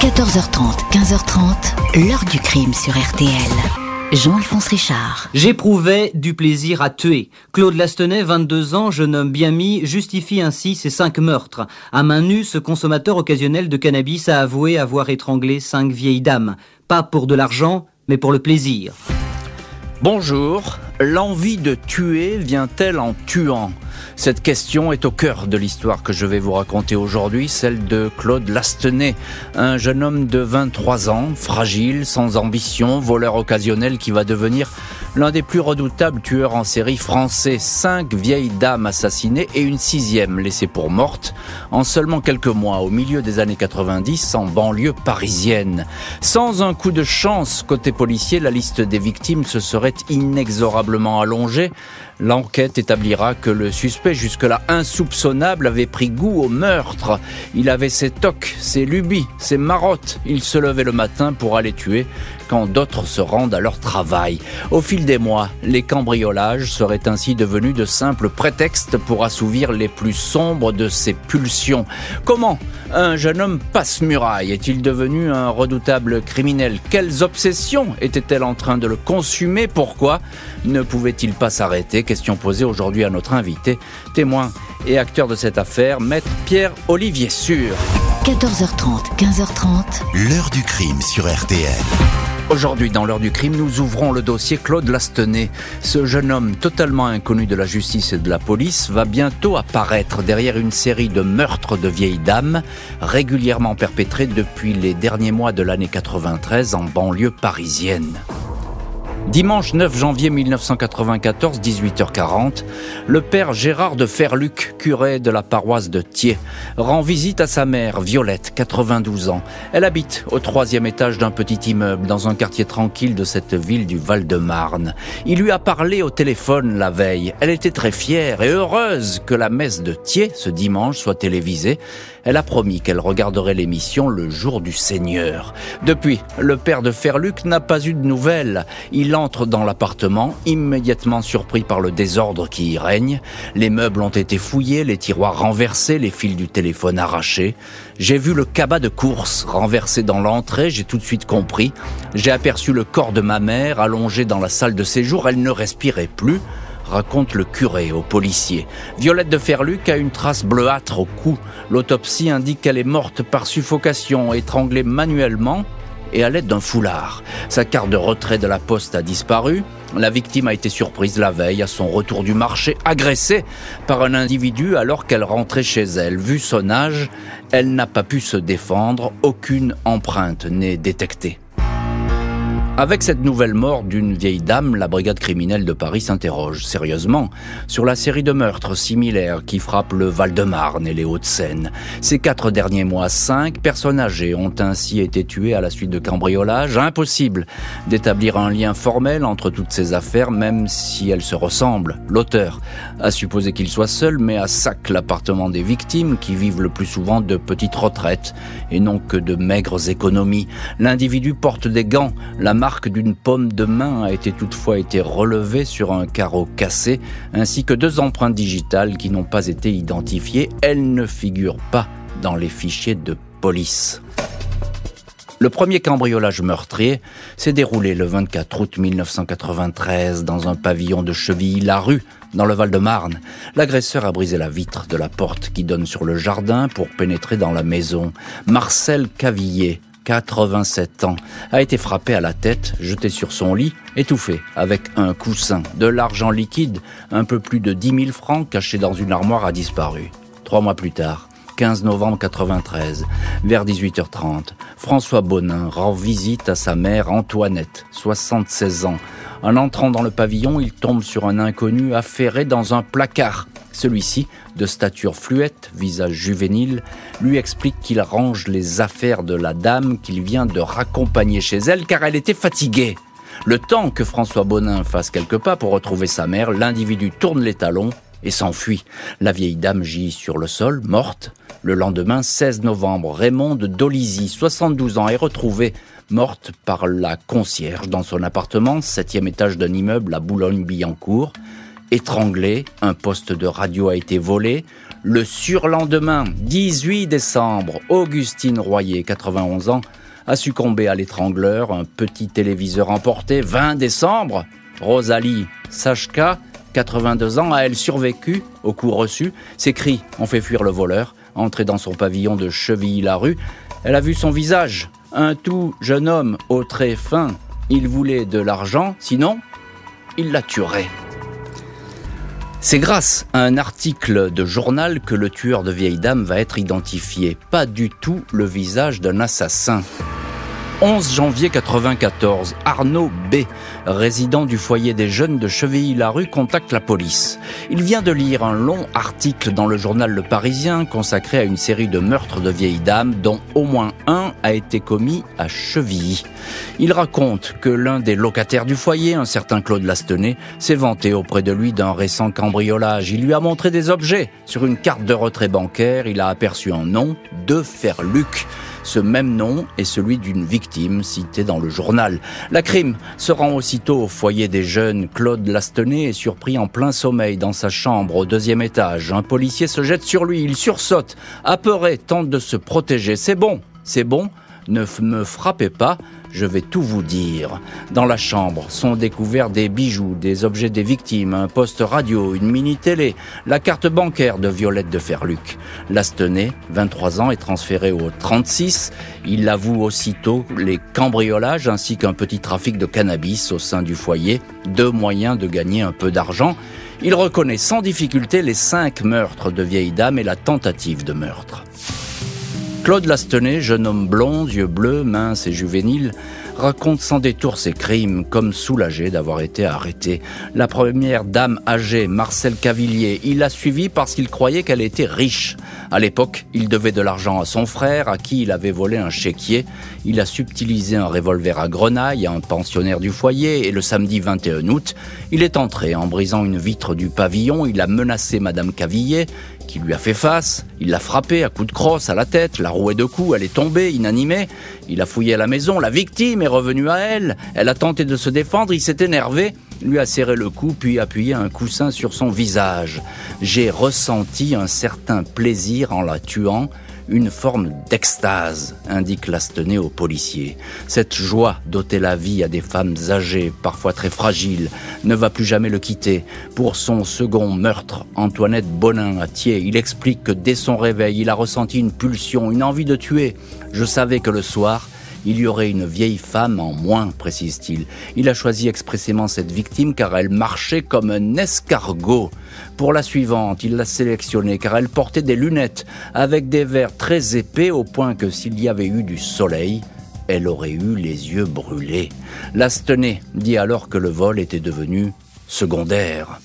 14h30, 15h30, l'heure du crime sur RTL. Jean-Alphonse Richard. J'éprouvais du plaisir à tuer. Claude Lastenay, 22 ans, jeune homme bien mis, justifie ainsi ses cinq meurtres. À main nue, ce consommateur occasionnel de cannabis a avoué avoir étranglé cinq vieilles dames. Pas pour de l'argent, mais pour le plaisir. Bonjour, l'envie de tuer vient-elle en tuant? Cette question est au cœur de l'histoire que je vais vous raconter aujourd'hui, celle de Claude Lastenay, un jeune homme de 23 ans, fragile, sans ambition, voleur occasionnel qui va devenir l'un des plus redoutables tueurs en série français. Cinq vieilles dames assassinées et une sixième laissée pour morte en seulement quelques mois, au milieu des années 90, en banlieue parisienne. Sans un coup de chance côté policier, la liste des victimes se serait inexorablement allongée. L'enquête établira que le suspect, jusque-là insoupçonnable, avait pris goût au meurtre. Il avait ses tocs, ses lubies, ses marottes. Il se levait le matin pour aller tuer quand d'autres se rendent à leur travail. Au fil des mois, les cambriolages seraient ainsi devenus de simples prétextes pour assouvir les plus sombres de ses pulsions. Comment un jeune homme passe muraille Est-il devenu un redoutable criminel? Quelles obsessions était-elle en train de le consumer? Pourquoi ne pouvait-il pas s'arrêter Question posée aujourd'hui à notre invité, témoin et acteur de cette affaire, maître Pierre-Olivier Sûr. 14h30, 15h30. L'heure du crime sur RTL. Aujourd'hui, dans l'heure du crime, nous ouvrons le dossier Claude Lastenay. Ce jeune homme totalement inconnu de la justice et de la police va bientôt apparaître derrière une série de meurtres de vieilles dames régulièrement perpétrés depuis les derniers mois de l'année 93 en banlieue parisienne. Dimanche 9 janvier 1994, 18h40, le père Gérard de Ferluc, curé de la paroisse de Thiers, rend visite à sa mère, Violette, 92 ans. Elle habite au troisième étage d'un petit immeuble dans un quartier tranquille de cette ville du Val-de-Marne. Il lui a parlé au téléphone la veille. Elle était très fière et heureuse que la messe de Thiers, ce dimanche, soit télévisée. Elle a promis qu'elle regarderait l'émission le jour du Seigneur. Depuis, le père de Ferluc n'a pas eu de nouvelles. Il entre dans l'appartement, immédiatement surpris par le désordre qui y règne. Les meubles ont été fouillés, les tiroirs renversés, les fils du téléphone arrachés. J'ai vu le cabas de course renversé dans l'entrée, j'ai tout de suite compris. J'ai aperçu le corps de ma mère allongé dans la salle de séjour, elle ne respirait plus raconte le curé au policier. Violette de Ferluc a une trace bleuâtre au cou. L'autopsie indique qu'elle est morte par suffocation, étranglée manuellement et à l'aide d'un foulard. Sa carte de retrait de la poste a disparu. La victime a été surprise la veille à son retour du marché, agressée par un individu alors qu'elle rentrait chez elle. Vu son âge, elle n'a pas pu se défendre, aucune empreinte n'est détectée. Avec cette nouvelle mort d'une vieille dame, la brigade criminelle de Paris s'interroge sérieusement sur la série de meurtres similaires qui frappent le Val-de-Marne et les Hauts-de-Seine. Ces quatre derniers mois, cinq personnes âgées ont ainsi été tuées à la suite de cambriolages. Impossible d'établir un lien formel entre toutes ces affaires, même si elles se ressemblent. L'auteur a supposé qu'il soit seul, mais à sac l'appartement des victimes qui vivent le plus souvent de petites retraites et non que de maigres économies. L'individu porte des gants, la d'une pomme de main a été toutefois été relevée sur un carreau cassé, ainsi que deux empreintes digitales qui n'ont pas été identifiées. Elles ne figurent pas dans les fichiers de police. Le premier cambriolage meurtrier s'est déroulé le 24 août 1993 dans un pavillon de Chevilly-la-Rue, dans le Val-de-Marne. L'agresseur a brisé la vitre de la porte qui donne sur le jardin pour pénétrer dans la maison. Marcel Cavillier 87 ans, a été frappé à la tête, jeté sur son lit, étouffé avec un coussin. De l'argent liquide, un peu plus de 10 000 francs cachés dans une armoire, a disparu. Trois mois plus tard, 15 novembre 93, vers 18h30, François Bonin rend visite à sa mère Antoinette, 76 ans. En entrant dans le pavillon, il tombe sur un inconnu affairé dans un placard. Celui-ci, de stature fluette, visage juvénile, lui explique qu'il range les affaires de la dame qu'il vient de raccompagner chez elle car elle était fatiguée. Le temps que François Bonin fasse quelques pas pour retrouver sa mère, l'individu tourne les talons et s'enfuit. La vieille dame gît sur le sol, morte. Le lendemain, 16 novembre, Raymond de Dolizy, 72 ans, est retrouvée morte par la concierge dans son appartement, septième étage d'un immeuble à Boulogne-Billancourt. étranglé, un poste de radio a été volé. Le surlendemain, 18 décembre, Augustine Royer, 91 ans, a succombé à l'étrangleur, un petit téléviseur emporté. 20 décembre, Rosalie Sachka, 82 ans, a elle survécu au coup reçu? Ses cris ont fait fuir le voleur, entré dans son pavillon de Chevilly-la-Rue. Elle a vu son visage, un tout jeune homme au trait fin. Il voulait de l'argent, sinon, il la tuerait. C'est grâce à un article de journal que le tueur de vieille dame va être identifié, pas du tout le visage d'un assassin. 11 janvier 94, Arnaud B, résident du foyer des jeunes de Chevilly-la-Rue, contacte la police. Il vient de lire un long article dans le journal Le Parisien consacré à une série de meurtres de vieilles dames dont au moins un a été commis à Chevilly. Il raconte que l'un des locataires du foyer, un certain Claude Lastenay, s'est vanté auprès de lui d'un récent cambriolage. Il lui a montré des objets. Sur une carte de retrait bancaire, il a aperçu un nom de Ferluc. Ce même nom est celui d'une victime citée dans le journal. La crime se rend aussitôt au foyer des jeunes. Claude Lastenay est surpris en plein sommeil dans sa chambre au deuxième étage. Un policier se jette sur lui, il sursaute, apeuré, tente de se protéger. C'est bon, c'est bon, ne me frappez pas, je vais tout vous dire. Dans la chambre sont découverts des bijoux, des objets des victimes, un poste radio, une mini-télé, la carte bancaire de Violette de Ferluc. Lastenay, 23 ans, est transféré au 36. Il avoue aussitôt les cambriolages ainsi qu'un petit trafic de cannabis au sein du foyer, deux moyens de gagner un peu d'argent. Il reconnaît sans difficulté les cinq meurtres de vieilles dames et la tentative de meurtre. Claude Lastenay, jeune homme blond, yeux bleus, mince et juvénile, raconte sans détour ses crimes, comme soulagé d'avoir été arrêté. La première dame âgée, Marcel Cavillier, il l'a suivie parce qu'il croyait qu'elle était riche. À l'époque, il devait de l'argent à son frère, à qui il avait volé un chéquier. Il a subtilisé un revolver à grenaille à un pensionnaire du foyer et le samedi 21 août, il est entré en brisant une vitre du pavillon. Il a menacé Madame Cavillier, qui lui a fait face. Il l'a frappée à coups de crosse à la tête, la rouée de coups, elle est tombée, inanimée. Il a fouillé à la maison, la victime est revenue à elle. Elle a tenté de se défendre, il s'est énervé, lui a serré le cou, puis appuyé un coussin sur son visage. J'ai ressenti un certain plaisir en la tuant une forme d'extase, indique Lastenay aux policiers. Cette joie d'ôter la vie à des femmes âgées, parfois très fragiles, ne va plus jamais le quitter. Pour son second meurtre, Antoinette Bonin à Thiers, il explique que dès son réveil, il a ressenti une pulsion, une envie de tuer. Je savais que le soir, il y aurait une vieille femme en moins, précise-t-il. Il a choisi expressément cette victime car elle marchait comme un escargot. Pour la suivante, il l'a sélectionnée car elle portait des lunettes avec des verres très épais au point que s'il y avait eu du soleil, elle aurait eu les yeux brûlés. Lastenay dit alors que le vol était devenu secondaire.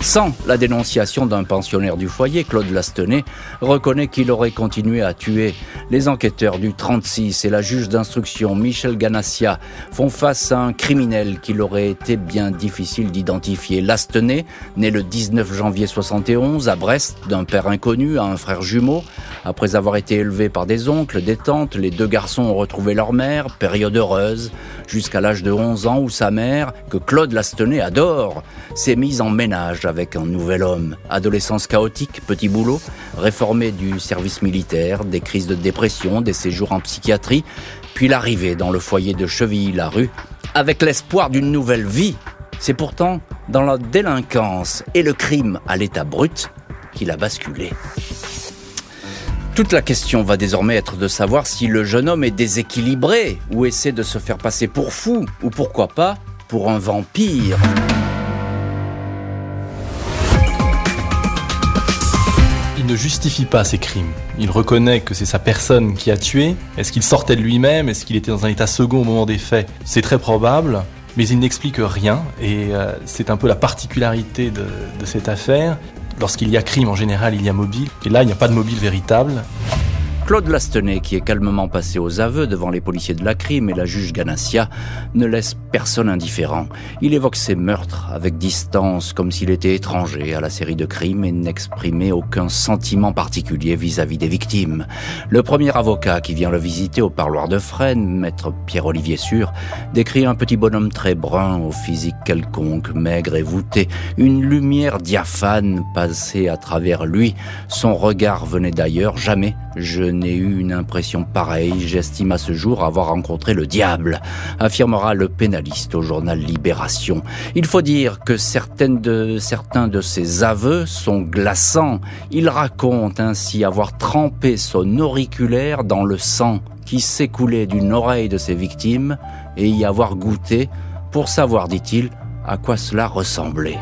Sans la dénonciation d'un pensionnaire du foyer, Claude Lastenay reconnaît qu'il aurait continué à tuer. Les enquêteurs du 36 et la juge d'instruction Michel Ganassia font face à un criminel qu'il aurait été bien difficile d'identifier. Lastenay, né le 19 janvier 71 à Brest d'un père inconnu à un frère jumeau, après avoir été élevé par des oncles, des tantes, les deux garçons ont retrouvé leur mère, période heureuse, jusqu'à l'âge de 11 ans où sa mère, que Claude Lastenay adore, s'est mise en ménage avec un nouvel homme. Adolescence chaotique, petit boulot, réformé du service militaire, des crises de dépression, des séjours en psychiatrie, puis l'arrivée dans le foyer de Chevilly-la-Rue, avec l'espoir d'une nouvelle vie. C'est pourtant dans la délinquance et le crime à l'état brut qu'il a basculé. Toute la question va désormais être de savoir si le jeune homme est déséquilibré ou essaie de se faire passer pour fou ou pourquoi pas pour un vampire. Ne justifie pas ses crimes. Il reconnaît que c'est sa personne qui a tué. Est-ce qu'il sortait de lui-même? Est-ce qu'il était dans un état second au moment des faits? C'est très probable, mais il n'explique rien et euh, c'est un peu la particularité de, de cette affaire. Lorsqu'il y a crime, en général, il y a mobile. Et là, il n'y a pas de mobile véritable. Claude Lastenay, qui est calmement passé aux aveux devant les policiers de la crime et la juge Ganassia, ne laisse personne indifférent. Il évoque ses meurtres avec distance, comme s'il était étranger à la série de crimes et n'exprimait aucun sentiment particulier vis-à-vis des victimes. Le premier avocat qui vient le visiter au parloir de Fresnes, maître Pierre-Olivier Sûr, décrit un petit bonhomme très brun, au physique quelconque, maigre et voûté, une lumière diaphane passait à travers lui. Son regard venait d'ailleurs, jamais je n'ai eu une impression pareille. J'estime à ce jour avoir rencontré le diable, affirmera le pénaliste au journal Libération. Il faut dire que certains de ses aveux sont glaçants. Il raconte ainsi avoir trempé son auriculaire dans le sang qui s'écoulait d'une oreille de ses victimes et y avoir goûté pour savoir, dit-il, à quoi cela ressemblait.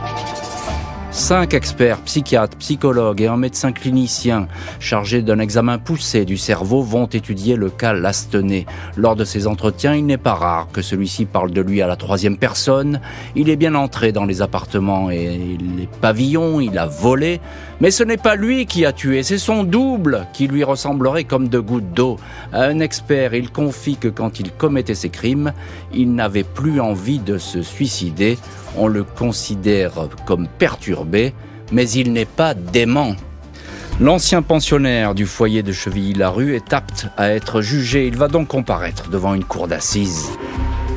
Cinq experts, psychiatres, psychologues et un médecin clinicien chargés d'un examen poussé du cerveau vont étudier le cas Lastenay. Lors de ces entretiens, il n'est pas rare que celui-ci parle de lui à la troisième personne. Il est bien entré dans les appartements et les pavillons, il a volé. Mais ce n'est pas lui qui a tué, c'est son double qui lui ressemblerait comme de gouttes d'eau. À un expert, il confie que quand il commettait ses crimes, il n'avait plus envie de se suicider. On le considère comme perturbé, mais il n'est pas dément. L'ancien pensionnaire du foyer de Chevilly-la-Rue est apte à être jugé. Il va donc comparaître devant une cour d'assises.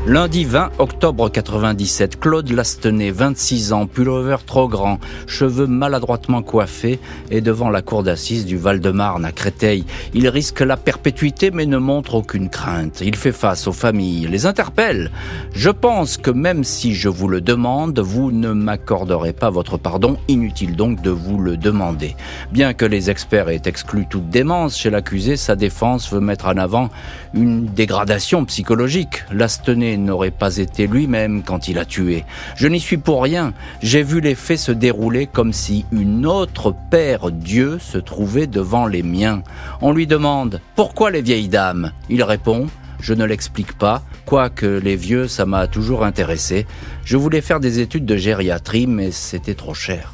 Lundi 20 octobre 97, Claude Lastenay, 26 ans, pullover trop grand, cheveux maladroitement coiffés, et devant la cour d'assises du Val-de-Marne à Créteil. Il risque la perpétuité mais ne montre aucune crainte. Il fait face aux familles, les interpelle. Je pense que même si je vous le demande, vous ne m'accorderez pas votre pardon. Inutile donc de vous le demander. Bien que les experts aient exclu toute démence chez l'accusé, sa défense veut mettre en avant une dégradation psychologique. Lastenay n'aurait pas été lui-même quand il a tué. Je n'y suis pour rien. J'ai vu les faits se dérouler comme si une autre Père Dieu se trouvait devant les miens. On lui demande Pourquoi les vieilles dames? Il répond je ne l'explique pas, quoique les vieux, ça m'a toujours intéressé. Je voulais faire des études de gériatrie, mais c'était trop cher.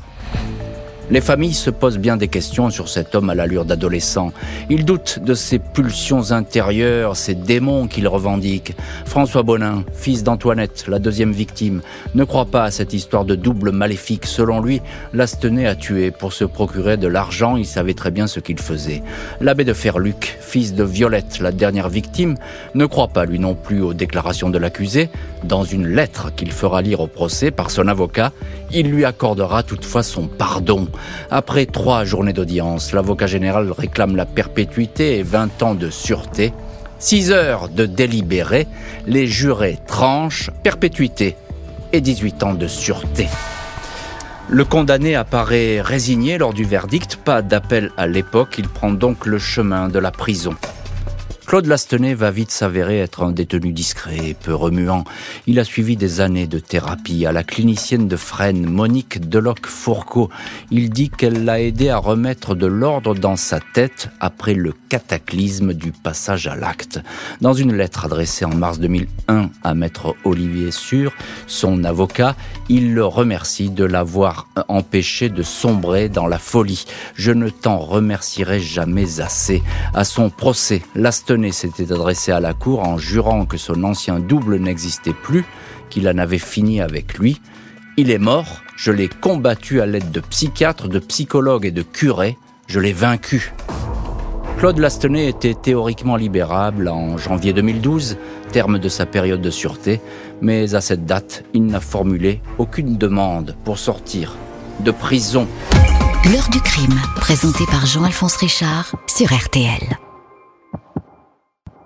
Les familles se posent bien des questions sur cet homme à l'allure d'adolescent. Ils doutent de ses pulsions intérieures, ces démons qu'il revendique. François Bonin, fils d'Antoinette, la deuxième victime, ne croit pas à cette histoire de double maléfique. Selon lui, Lastenay a tué pour se procurer de l'argent, il savait très bien ce qu'il faisait. L'abbé de Ferluc, fils de Violette, la dernière victime, ne croit pas lui non plus aux déclarations de l'accusé. Dans une lettre qu'il fera lire au procès par son avocat, il lui accordera toutefois son pardon. Après trois journées d'audience, l'avocat général réclame la perpétuité et 20 ans de sûreté. Six heures de délibéré, les jurés tranchent perpétuité et 18 ans de sûreté. Le condamné apparaît résigné lors du verdict, pas d'appel à l'époque, il prend donc le chemin de la prison. Claude Lastenay va vite s'avérer être un détenu discret et peu remuant. Il a suivi des années de thérapie à la clinicienne de Fresnes, Monique Deloc-Fourcault. Il dit qu'elle l'a aidé à remettre de l'ordre dans sa tête après le cataclysme du passage à l'acte. Dans une lettre adressée en mars 2001 à maître Olivier Sûr, son avocat, il le remercie de l'avoir empêché de sombrer dans la folie. Je ne t'en remercierai jamais assez. À son procès, Lastenay s'était adressé à la cour en jurant que son ancien double n'existait plus, qu'il en avait fini avec lui. Il est mort, je l'ai combattu à l'aide de psychiatres, de psychologues et de curés, je l'ai vaincu. Claude Lastenay était théoriquement libérable en janvier 2012, terme de sa période de sûreté, mais à cette date, il n'a formulé aucune demande pour sortir de prison. L'heure du crime, présenté par Jean-Alphonse Richard sur RTL.